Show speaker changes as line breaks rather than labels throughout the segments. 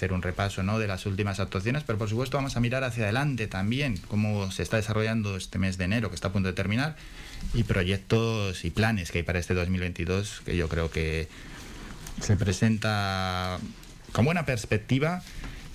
hacer un repaso ¿no? de las últimas actuaciones, pero por supuesto vamos a mirar hacia adelante también, cómo se está desarrollando este mes de enero, que está a punto de terminar, y proyectos y planes que hay para este 2022, que yo creo que se presenta con buena perspectiva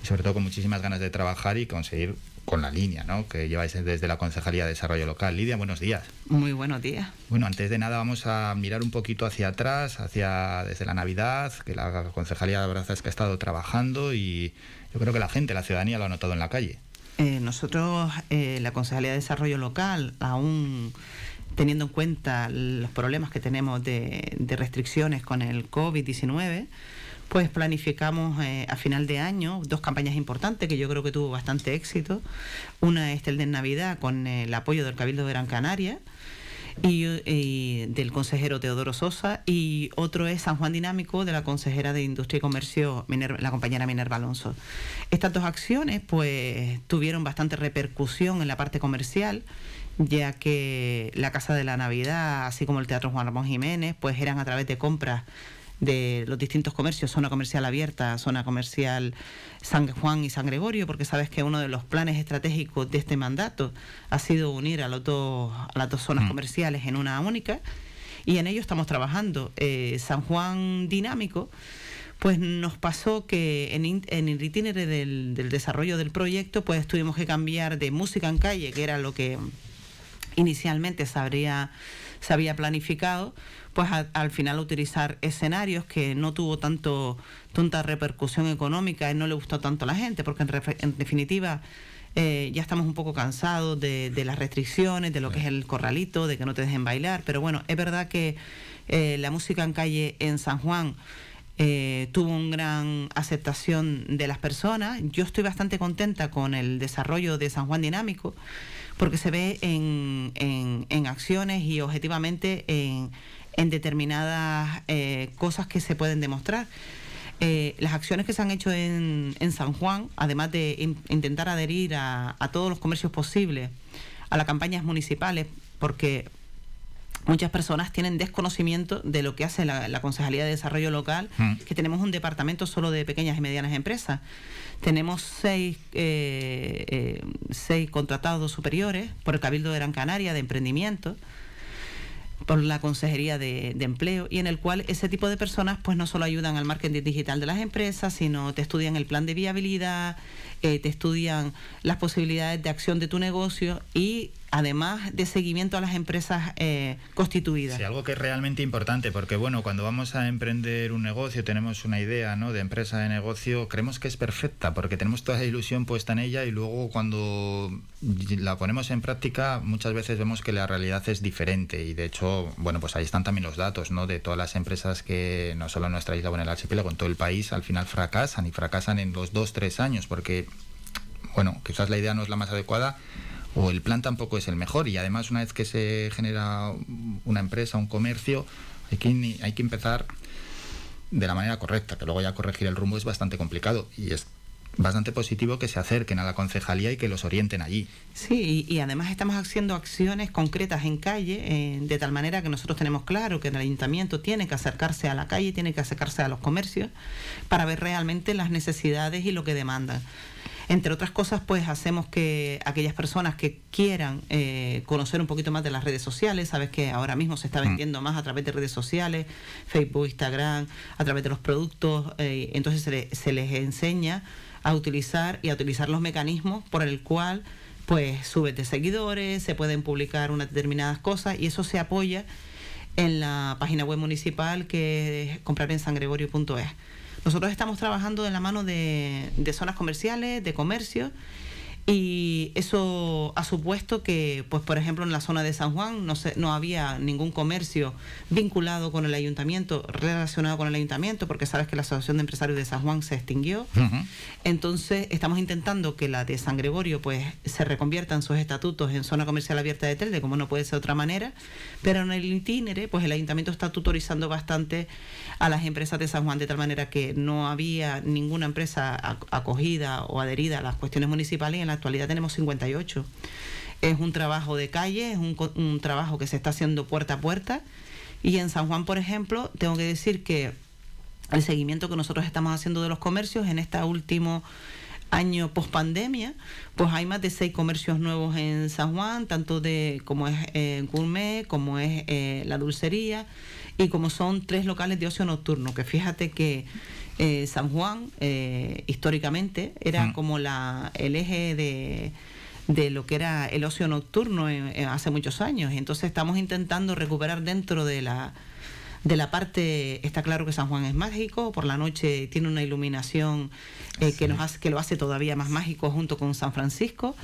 y sobre todo con muchísimas ganas de trabajar y conseguir con la línea ¿no? que lleváis desde la Concejalía de Desarrollo Local. Lidia, buenos días.
Muy buenos días.
Bueno, antes de nada vamos a mirar un poquito hacia atrás, hacia desde la Navidad, que la Concejalía de verdad es que ha estado trabajando y yo creo que la gente, la ciudadanía lo ha notado en la calle.
Eh, nosotros, eh, la Concejalía de Desarrollo Local, aún teniendo en cuenta los problemas que tenemos de, de restricciones con el COVID-19, pues planificamos eh, a final de año dos campañas importantes que yo creo que tuvo bastante éxito. Una es el de Navidad con el apoyo del Cabildo de Gran Canaria y, del consejero Teodoro Sosa y otro es San Juan Dinámico de la consejera de Industria y Comercio, la compañera Minerva Alonso. Estas dos acciones pues tuvieron bastante repercusión en la parte comercial ya que la Casa de la Navidad, así como el Teatro Juan Ramón Jiménez, pues eran a través de compras de los distintos comercios, zona comercial abierta, zona comercial San Juan y San Gregorio, porque sabes que uno de los planes estratégicos de este mandato ha sido unir a, los dos, a las dos zonas mm. comerciales en una única, y en ello estamos trabajando. Eh, San Juan Dinámico, pues nos pasó que en, en el itinerario del, del desarrollo del proyecto, pues tuvimos que cambiar de música en calle, que era lo que inicialmente se habría se había planificado, pues al final utilizar escenarios que no tuvo tanto tanta repercusión económica y no le gustó tanto a la gente, porque en, definitiva eh, ya estamos un poco cansados de, las restricciones, de lo que es el corralito, de que no te dejen bailar, pero bueno, es verdad que eh, la música en calle en San Juan eh, tuvo una gran aceptación de las personas. Yo estoy bastante contenta con el desarrollo de San Juan Dinámico porque se ve en, en, acciones y objetivamente en, en determinadas eh, cosas que se pueden demostrar. Eh, las acciones que se han hecho en, en San Juan, además de intentar adherir a, a todos los comercios posibles a las campañas municipales, porque muchas personas tienen desconocimiento de lo que hace la, Concejalía de Desarrollo Local, mm. que tenemos un departamento solo de pequeñas y medianas empresas. Tenemos seis, eh, eh, seis contratados superiores por el Cabildo de Gran Canaria de emprendimiento por la Consejería de, Empleo y en el cual ese tipo de personas pues no solo ayudan al marketing digital de las empresas, sino te estudian el plan de viabilidad, eh, te estudian las posibilidades de acción de tu negocio y además de seguimiento a las empresas eh, constituidas.
Sí, algo que es realmente importante, porque bueno, cuando vamos a emprender un negocio, tenemos una idea ¿no? de empresa de negocio, creemos que es perfecta, porque tenemos toda la ilusión puesta en ella y luego cuando la ponemos en práctica, muchas veces vemos que la realidad es diferente y de hecho, bueno, pues ahí están también los datos, ¿no? De todas las empresas que no solo en nuestra isla o en el archipiélago, en todo el país, al final fracasan y fracasan en los dos, tres años, porque, bueno, quizás la idea no es la más adecuada, o el plan tampoco es el mejor y además una vez que se genera una empresa, un comercio, hay que, hay que empezar de la manera correcta, que luego ya corregir el rumbo es bastante complicado y es bastante positivo que se acerquen a la concejalía y que los orienten allí.
Sí, y, además estamos haciendo acciones concretas en calle, eh, de tal manera que nosotros tenemos claro que el ayuntamiento tiene que acercarse a la calle, tiene que acercarse a los comercios para ver realmente las necesidades y lo que demandan. Entre otras cosas, pues hacemos que aquellas personas que quieran eh, conocer un poquito más de las redes sociales, sabes que ahora mismo se está mm. vendiendo más a través de redes sociales, Facebook, Instagram, a través de los productos, eh, entonces se, se les enseña a utilizar y a utilizar los mecanismos por el cual pues subes de seguidores, se pueden publicar unas determinadas cosas y eso se apoya en la página web municipal que es comprarenSanGregorio.es. Nosotros estamos trabajando de la mano de, de zonas comerciales, de comercio y eso ha supuesto que, pues por ejemplo, en la zona de San Juan no, se, no había ningún comercio vinculado con el ayuntamiento, relacionado con el ayuntamiento, porque sabes que la Asociación de Empresarios de San Juan se extinguió. Entonces, estamos intentando que la de San Gregorio pues se reconvierta en sus estatutos en zona comercial abierta de Telde, como no puede ser de otra manera, pero en el itinere, pues el ayuntamiento está tutorizando bastante a las empresas de San Juan, de tal manera que no había ninguna empresa acogida o adherida a las cuestiones municipales en la actualidad tenemos 58. Es un trabajo de calle, es un, un trabajo que se está haciendo puerta a puerta. Y en San Juan, por ejemplo, tengo que decir que el seguimiento que nosotros estamos haciendo de los comercios en este último año post pandemia, pues hay más de seis comercios nuevos en San Juan, tanto de como es eh, gourmet, como es eh, la dulcería y como son tres locales de ocio nocturno, que fíjate que eh, San Juan históricamente era mm. como la el eje de de lo que era el ocio nocturno hace muchos años. Entonces estamos intentando recuperar dentro de la de la parte, está claro que San Juan es mágico, por la noche tiene una iluminación eh, que, nos hace, que lo hace todavía más mágico junto con San Francisco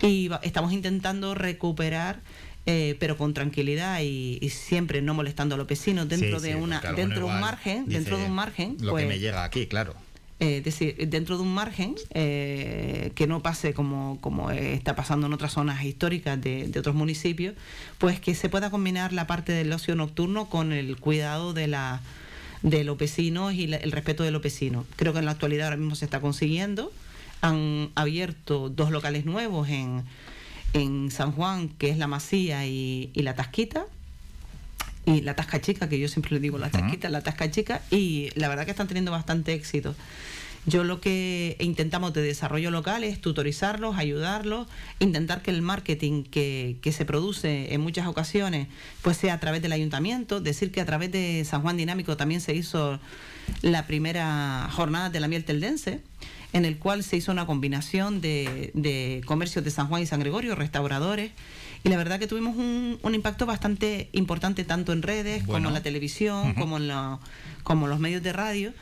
y estamos intentando recuperar eh, pero con tranquilidad y, siempre no molestando a los vecinos dentro de una dentro de un margen dentro de un margen
lo que pues me llega aquí claro
eh, decir, dentro de un margen eh, que no pase como, como está pasando en otras zonas históricas de, otros municipios, pues que se pueda combinar la parte del ocio nocturno con el cuidado de la de los vecinos y el respeto de los vecinos. Creo que en la actualidad ahora mismo se está consiguiendo. Han abierto dos locales nuevos en, en San Juan, que es la Masía y, la Tasquita, y la Tasca Chica, que yo siempre le digo la Tasquita, la Tasca Chica, y la verdad que están teniendo bastante éxito. Yo lo que intentamos de desarrollo local es tutorizarlos, ayudarlos, intentar que el marketing que, que, se produce en muchas ocasiones pues sea a través del ayuntamiento, decir que a través de San Juan Dinámico también se hizo la primera jornada de la miel teldense, en el cual se hizo una combinación de, de comercios de San Juan y San Gregorio, restauradores, y la verdad que tuvimos un, un impacto bastante importante tanto en redes como en la televisión, como en como los medios de radio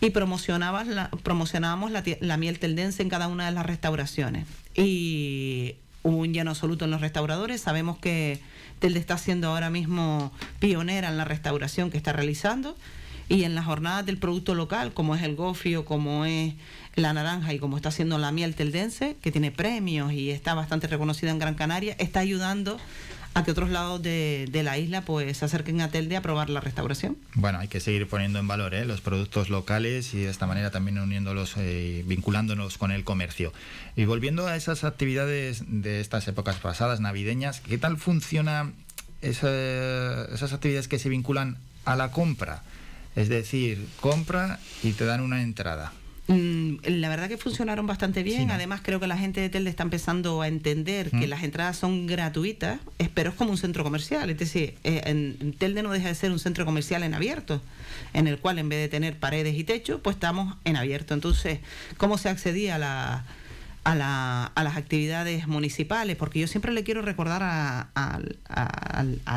y promocionabas la, promocionábamos la, la, miel teldense en cada una de las restauraciones. Y un lleno absoluto en los restauradores. Sabemos que Telde está siendo ahora mismo pionera en la restauración que está realizando y en las jornadas del producto local, como es el gofio, como es la naranja y como está haciendo la miel teldense, que tiene premios y está bastante reconocida en Gran Canaria, está ayudando a que otros lados de, la isla pues se acerquen a Telde a probar la restauración.
Bueno, hay que seguir poniendo en valor ¿eh? los productos locales y de esta manera también uniéndolos, eh, vinculándonos con el comercio. Y volviendo a esas actividades de estas épocas pasadas, navideñas, ¿qué tal funciona esas actividades que se vinculan a la compra? Es decir, compra y te dan una entrada.
Mm, la verdad que funcionaron bastante bien. Además, creo que la gente de Telde está empezando a entender que las entradas son gratuitas, pero es como un centro comercial. Es decir, eh, en, Telde no deja de ser un centro comercial en abierto, en el cual en vez de tener paredes y techo, pues estamos en abierto. Entonces, ¿cómo se accedía a la, a, la, a, las actividades municipales, porque yo siempre le quiero recordar a,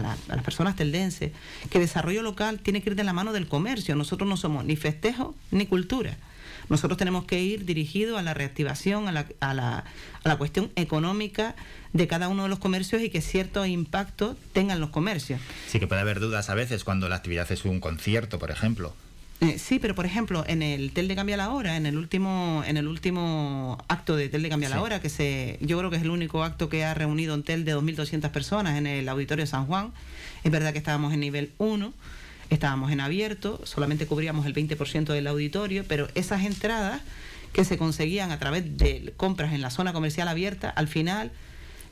las personas teldenses que desarrollo local tiene que ir de la mano del comercio. Nosotros no somos ni festejo ni cultura. Nosotros tenemos que ir dirigidos a la reactivación, a la, a, la, a la cuestión económica de cada uno de los comercios y que cierto impacto tengan los comercios.
Sí que puede haber dudas a veces cuando la actividad es un concierto, por ejemplo.
Eh, sí, pero por ejemplo, en el Tel de Cambia la Hora, en el último, en el último acto de Tel de Cambia la Hora, que se, yo creo que es el único acto que ha reunido en Tel de 2.200 personas en el Auditorio San Juan. Es verdad que estábamos en nivel 1 estábamos en abierto, solamente cubríamos el 20% del auditorio, pero esas entradas que se conseguían a través de compras en la zona comercial abierta, al final,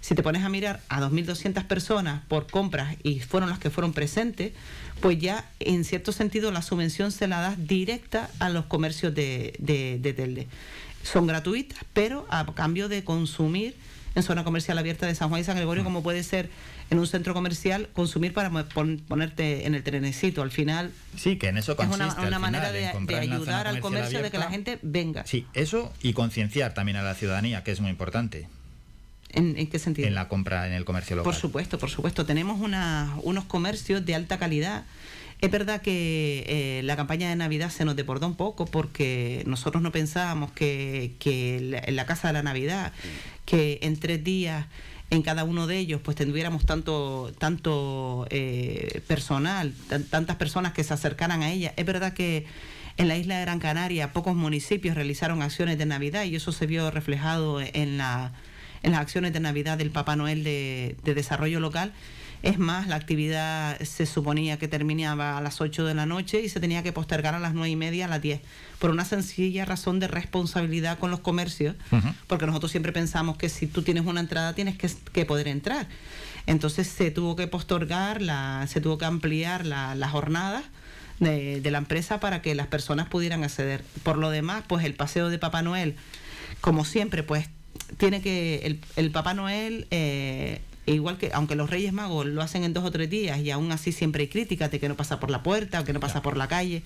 si te pones a mirar a 2.200 personas por compras y fueron las que fueron presentes, pues ya en cierto sentido la subvención se la da directa a los comercios de, de, de Telde. Son gratuitas, pero a cambio de consumir en zona comercial abierta de San Juan y San Gregorio, como puede ser en un centro comercial, consumir para ponerte en el trenecito. Al final.
Sí, que en eso consiste.
Es una, manera de, ayudar al comercio, de que la gente venga.
Sí, eso y concienciar también a la ciudadanía, que es muy importante.
¿En, qué sentido?
En la compra, en el comercio local.
Por supuesto, por supuesto. Tenemos unos comercios de alta calidad. Es verdad que eh, la campaña de Navidad se nos deportó un poco porque nosotros no pensábamos que, que en la Casa de la Navidad, que en tres días en cada uno de ellos pues tendríamos tanto tanto eh, personal tantas personas que se acercaran a ella es verdad que en la isla de Gran Canaria pocos municipios realizaron acciones de Navidad y eso se vio reflejado en la en las acciones de Navidad del Papá Noel de, de desarrollo local es más, la actividad se suponía que terminaba a las 8 de la noche y se tenía que postergar a las 9 y media, a las 10, por una sencilla razón de responsabilidad con los comercios, porque nosotros siempre pensamos que si tú tienes una entrada tienes que, poder entrar. Entonces se tuvo que postergar, la, se tuvo que ampliar la, la jornada de, de la empresa para que las personas pudieran acceder. Por lo demás, pues el paseo de Papá Noel, como siempre, pues tiene que el, el Papá Noel eh, igual que aunque los Reyes Magos lo hacen en dos o tres días y aún así siempre hay críticas de que no pasa por la puerta o que no pasa por la calle,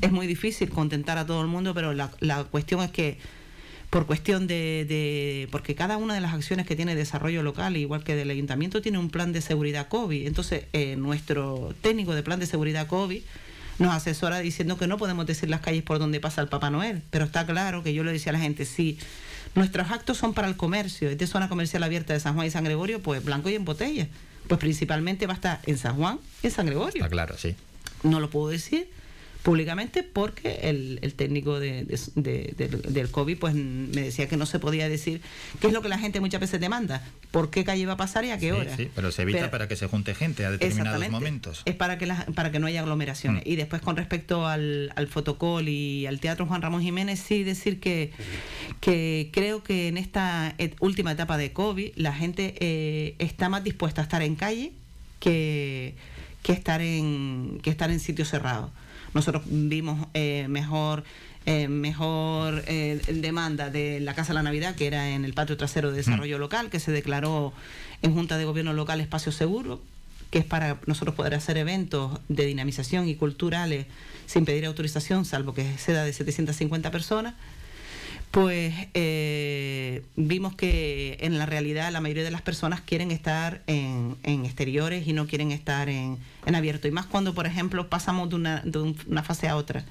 es muy difícil contentar a todo el mundo, pero la, la cuestión es que por cuestión de, de, porque cada una de las acciones que tiene desarrollo local, igual que del ayuntamiento, tiene un plan de seguridad COVID. Entonces, eh, nuestro técnico de plan de seguridad COVID nos asesora diciendo que no podemos decir las calles por donde pasa el Papá Noel, pero está claro que yo le decía a la gente, sí, Nuestros actos son para el comercio, es de zona comercial abierta de San Juan y San Gregorio, pues blanco y en botella. Pues principalmente va a estar en San Juan y en San Gregorio.
Está claro, sí.
No lo puedo decir, públicamente porque el, el técnico de, de, de, del COVID pues me decía que no se podía decir qué es lo que la gente muchas veces demanda, por qué calle va a pasar y a qué
Sí,
hora.
sí, pero se evita
Pero-
para que se junte gente a determinados momentos.
Es para que, las- para que no haya aglomeraciones.
Mm.
Y después con respecto al, al fotocol y al Teatro Juan Ramón Jiménez, sí decir que, que creo que en esta et- última etapa de COVID la gente eh, está más dispuesta a estar en calle que, que, estar, en, que estar en sitios cerrados. Nosotros vimos eh, mejor... eh, mejor eh, demanda de la Casa de la Navidad, que era en el patio trasero de desarrollo local, que se declaró en Junta de Gobierno Local espacio seguro, que es para nosotros poder hacer eventos de dinamización y culturales sin pedir autorización, salvo que sea de 750 personas, pues eh, vimos que en la realidad la mayoría de las personas quieren estar en, en exteriores y no quieren estar en, en abierto. Y más cuando, por ejemplo, pasamos de una, de un- una fase a otra.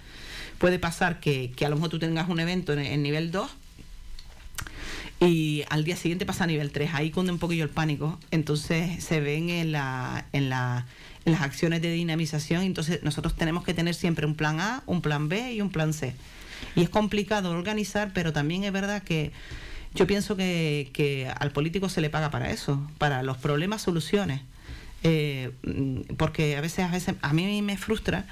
Puede pasar que, que a lo mejor tú tengas un evento en, en nivel 2 y al día siguiente pasa a nivel 3. Ahí cunde un poquillo el pánico. Entonces se ven en, la, en, la, en las acciones de dinamización. Entonces nosotros tenemos que tener siempre un plan A, un plan B y un plan C. Y es complicado organizar, pero también es verdad que yo pienso que, que al político se le paga para eso, para los problemas, soluciones. Eh, porque a veces, a veces a mí me frustra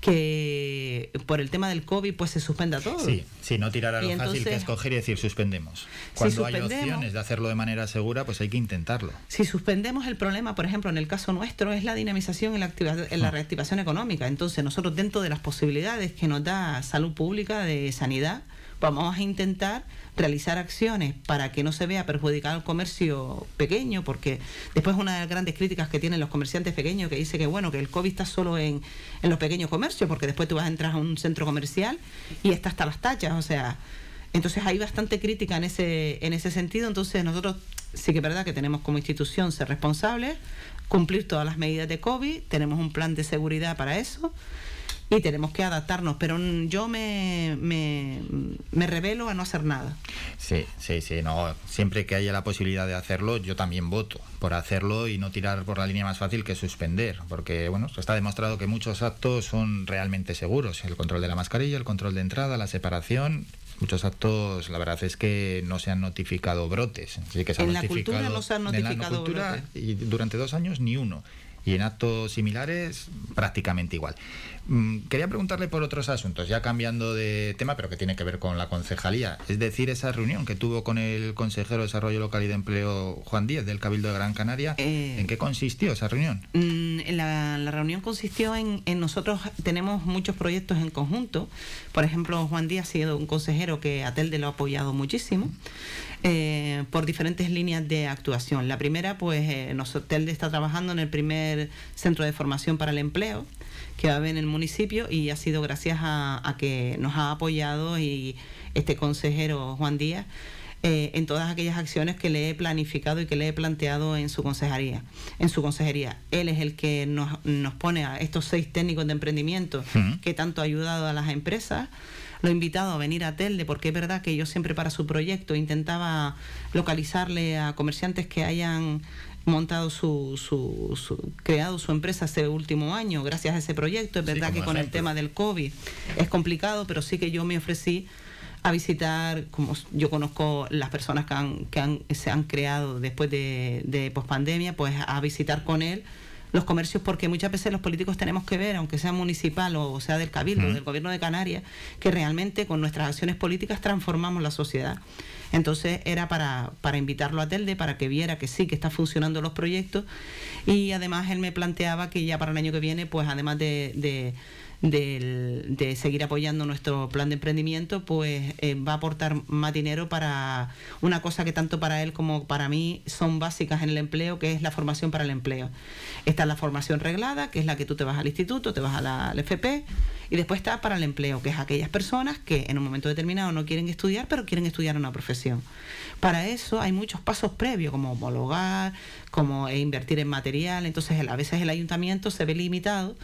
que por el tema del COVID pues se suspenda todo.
Sí, sí, no tirar a
Y
lo fácil que
entonces-
escoger y decir suspendemos.
Si
Cuando hay
suspendemos-
opciones de hacerlo de manera segura, pues hay que intentarlo.
Si suspendemos el problema, por ejemplo, en el caso nuestro, es la dinamización y la, en la
Ah.
reactivación económica. Entonces, nosotros dentro de las posibilidades que nos da salud pública, de sanidad, vamos a intentar realizar acciones para que no se vea perjudicado el comercio pequeño, porque después una de las grandes críticas que tienen los comerciantes pequeños que dice que bueno, que el COVID está solo en, en los pequeños comercios, porque después tú vas a entrar a un centro comercial y está hasta las tachas, o sea, entonces hay bastante crítica en ese, en ese sentido. Entonces nosotros sí que es verdad que tenemos como institución ser responsables, cumplir todas las medidas de COVID, tenemos un plan de seguridad para eso y tenemos que adaptarnos. Pero yo me, me, me revelo a no hacer nada.
Sí, sí, sí, no. Siempre que haya la posibilidad de hacerlo, yo también voto por hacerlo y no tirar por la línea más fácil que suspender, porque bueno, está demostrado que muchos actos son realmente seguros. El control de la mascarilla, el control de entrada, la separación. Muchos actos, la verdad es que no se han notificado brotes. Sí que se han
En la
notificado,
cultura no se han
en la
notificado
cultura,
brotes.
y durante dos años ni uno. Y en actos similares prácticamente igual. Mm, Quería preguntarle por otros asuntos, ya cambiando de tema, pero que tiene que ver con la concejalía. Es decir, esa reunión que tuvo con el consejero de Desarrollo Local y de Empleo, Juan Díez, del Cabildo de Gran Canaria.
Eh,
¿En qué consistió esa reunión?
Mm, La, la reunión consistió en, en nosotros tenemos muchos proyectos en conjunto. Por ejemplo, Juan Díaz ha sido un consejero que a Telde lo ha apoyado muchísimo eh, por diferentes líneas de actuación. La primera, pues, eh, nos- Telde está trabajando en el primer centro de formación para el empleo que va a haber en el municipio y ha sido gracias a, a que nos ha apoyado y este consejero Juan Díaz eh, en todas aquellas acciones que le he planificado y que le he planteado en su consejería. En su consejería, él es el que nos, nos pone a estos seis técnicos de emprendimiento que tanto ha ayudado a las empresas. Lo he invitado a venir a Telde porque es verdad que yo siempre para su proyecto intentaba localizarle a comerciantes que hayan montado su, su, su- creado su empresa ese último año gracias a ese proyecto. Es verdad que con el tema del COVID es complicado, pero sí que yo me ofrecí a visitar, como yo conozco las personas que, han, que han- se han creado después de, de pospandemia, pues a visitar con él los comercios, porque muchas veces los políticos tenemos que ver, aunque sea municipal o sea del Cabildo,
Ujú.
del Gobierno de Canarias, que realmente con nuestras acciones políticas transformamos la sociedad. Entonces era para, para invitarlo a Telde, para que viera que sí, que está funcionando los proyectos y además él me planteaba que ya para el año que viene, pues además de, de- de seguir apoyando nuestro plan de emprendimiento, pues eh, va a aportar más dinero para una cosa que tanto para él como para mí son básicas en el empleo, que es la formación para el empleo. Está la formación reglada, que es la que tú te vas al instituto, te vas a la, al FP, y después está para el empleo, que es aquellas personas que en un momento determinado no quieren estudiar, pero quieren estudiar una profesión. Para eso hay muchos pasos previos, como homologar, como invertir en material, entonces a veces el ayuntamiento se ve limitado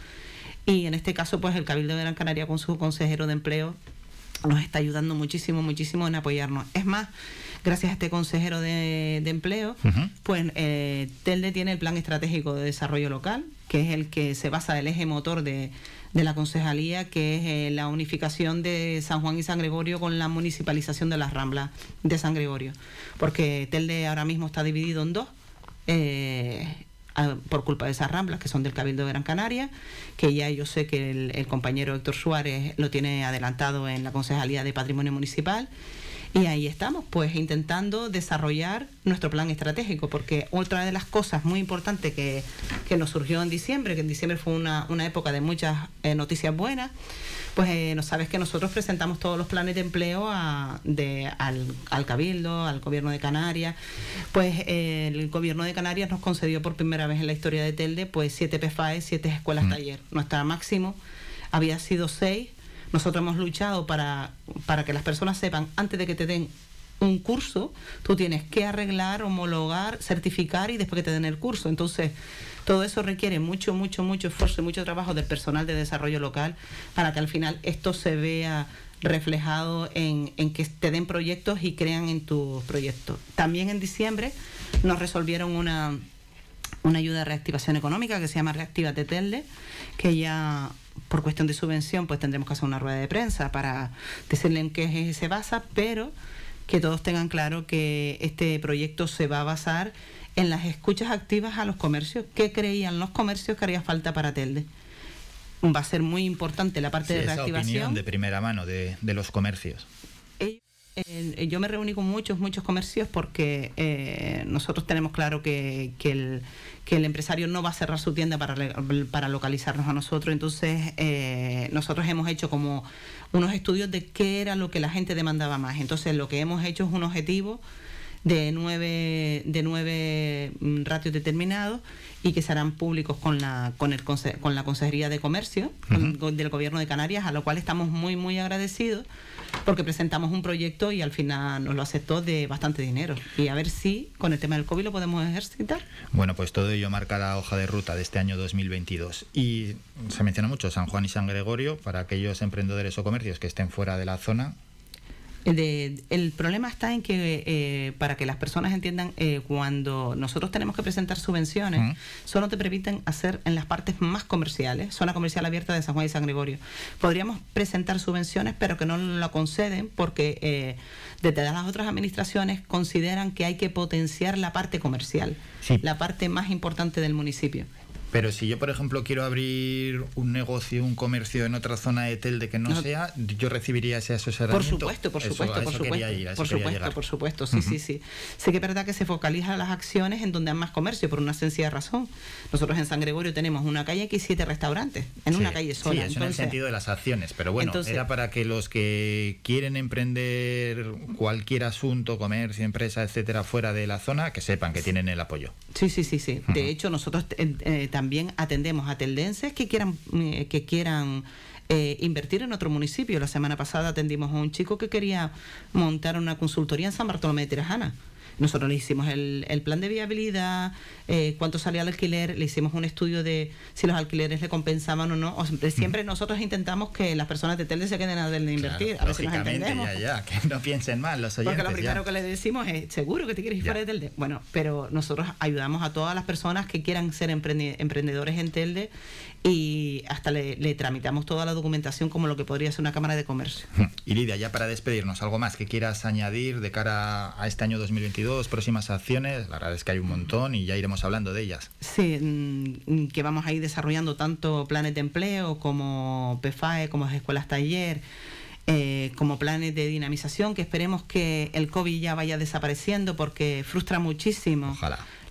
y en este caso pues el Cabildo de Gran Canaria con su consejero de empleo nos está ayudando muchísimo, muchísimo en apoyarnos. Es más, gracias a este consejero de, empleo, pues eh, Telde tiene el Plan Estratégico de Desarrollo Local, que es el que se basa el eje motor de, la concejalía, que es eh, la unificación de San Juan y San Gregorio con la municipalización de las Ramblas de San Gregorio. Porque Telde ahora mismo está dividido en dos. Eh, por culpa de esas ramblas que son del Cabildo de Gran Canaria, que ya yo sé que el, compañero Héctor Suárez lo tiene adelantado en la Concejalía de Patrimonio Municipal. Y ahí estamos, pues intentando desarrollar nuestro plan estratégico, porque otra de las cosas muy importantes que, nos surgió en diciembre, que en diciembre fue una, época de muchas eh, noticias buenas, pues eh, no sabes que nosotros presentamos todos los planes de empleo de, al, Cabildo, al Gobierno de Canarias. Pues eh, el Gobierno de Canarias nos concedió por primera vez en la historia de Telde pues siete PFAE, siete escuelas mm. taller. Nuestra máximo había sido seis. Nosotros hemos luchado para, para que las personas sepan, antes de que te den un curso, tú tienes que arreglar, homologar, certificar y después que te den el curso. Entonces, todo eso requiere mucho, mucho, mucho esfuerzo y mucho trabajo del personal de desarrollo local para que al final esto se vea reflejado en, que te den proyectos y crean en tus proyectos. También en diciembre nos resolvieron una, una ayuda de reactivación económica que se llama Reactiva Telde, que ya por cuestión de subvención pues tendremos que hacer una rueda de prensa para decirle en qué se basa, pero que todos tengan claro que este proyecto se va a basar en las escuchas activas a los comercios. ¿Qué creían los comercios que haría falta para Telde? Va a ser muy importante la parte de reactivación. Esa opinión
de primera mano de, los comercios.
Eh, yo me reuní con muchos, muchos comercios porque eh, nosotros tenemos claro que, el, empresario no va a cerrar su tienda para, para localizarnos a nosotros. Entonces, eh, nosotros hemos hecho como unos estudios de qué era lo que la gente demandaba más. Entonces, lo que hemos hecho es un objetivo de nueve, de nueve mm, ratios determinados y que serán públicos con la, con el, con la Consejería de Comercio del Gobierno de Canarias, a lo cual estamos muy, muy agradecidos porque presentamos un proyecto y al final nos lo aceptó de bastante dinero. Y a ver si con el tema del COVID lo podemos ejercitar.
Bueno, pues todo ello marca la hoja de ruta de este año 2022. Y se menciona mucho San Juan y San Gregorio para aquellos emprendedores o comercios que estén fuera de la zona
el problema está en que, eh, para que las personas entiendan, eh, cuando nosotros tenemos que presentar subvenciones, solo te permiten hacer en las partes más comerciales, zona comercial abierta de San Juan y San Gregorio. Podríamos presentar subvenciones, pero que no lo conceden porque eh, desde las otras administraciones consideran que hay que potenciar la parte comercial, la parte más importante del municipio.
Pero si yo, por ejemplo, quiero abrir un negocio, un comercio en otra zona de Telde que no, sea, yo recibiría ese asesoramiento.
Por supuesto, por supuesto, por supuesto. por supuesto, por supuesto, sí, sí, sí. Sé que es verdad que se focalizan las acciones en donde hay más comercio, por una sencilla razón. Nosotros en San Gregorio tenemos una calle que hay siete restaurantes, en una calle sola.
Sí, eso en el sentido de las acciones, pero bueno, era para que los que quieren emprender cualquier asunto, comercio, empresa, etcétera, fuera de la zona, que sepan que tienen el apoyo.
Sí, sí, sí, sí. De hecho, nosotros eh, eh también atendemos a teldenses que quieran, eh, que quieran eh, invertir en otro municipio. La semana pasada atendimos a un chico que quería montar una consultoría en San Bartolomé de Tirajana. Nosotros le hicimos el, plan de viabilidad, eh, cuánto salía el alquiler, le hicimos un estudio de si los alquileres le compensaban o no. siempre, nosotros intentamos que las personas de Telde se queden a de invertir, a ver si nos entendemos.
Ya, que no piensen mal los oyentes.
Porque lo primero que les decimos es, seguro que te quieres ir fuera de Telde. Bueno, pero nosotros ayudamos a todas las personas que quieran ser emprendedores en Telde y hasta le, tramitamos toda la documentación como lo que podría ser una cámara de comercio.
Y Lidia, ya para despedirnos, ¿algo más que quieras añadir de cara a este año 2022, próximas acciones? La verdad es que hay un montón y ya iremos hablando de ellas.
Sí, mm, que vamos a ir desarrollando tanto planes de empleo como PFAE, como escuelas taller. Eh, como planes de dinamización, que esperemos que el COVID ya vaya desapareciendo porque frustra muchísimo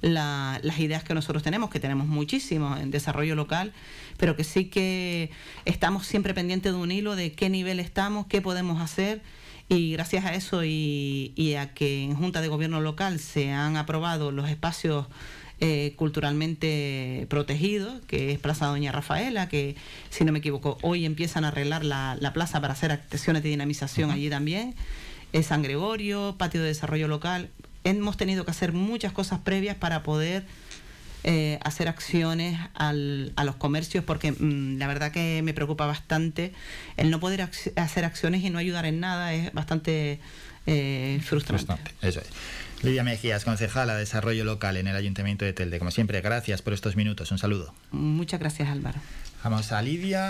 las ideas que nosotros tenemos, que tenemos muchísimos en desarrollo local, pero que sí que estamos siempre pendientes de un hilo de qué nivel estamos, qué podemos hacer. Y gracias a eso y, y a que en Junta de Gobierno Local se han aprobado los espacios eh, culturalmente protegido, que es Plaza Doña Rafaela, que si no me equivoco, hoy empiezan a arreglar la, plaza para hacer acciones de dinamización allí también. Es San Gregorio, Patio de Desarrollo Local. Hemos tenido que hacer muchas cosas previas para poder eh, hacer acciones al, a los comercios porque mm, la verdad que me preocupa bastante el no poder hacer acciones y no ayudar en nada es bastante eh, frustrante. frustrante.
Eso es. Lidia Mejías, concejala de Desarrollo Local en el Ayuntamiento de Telde. Como siempre, gracias por estos minutos. Un saludo.
Muchas gracias, Álvaro.
Vamos a Lidia.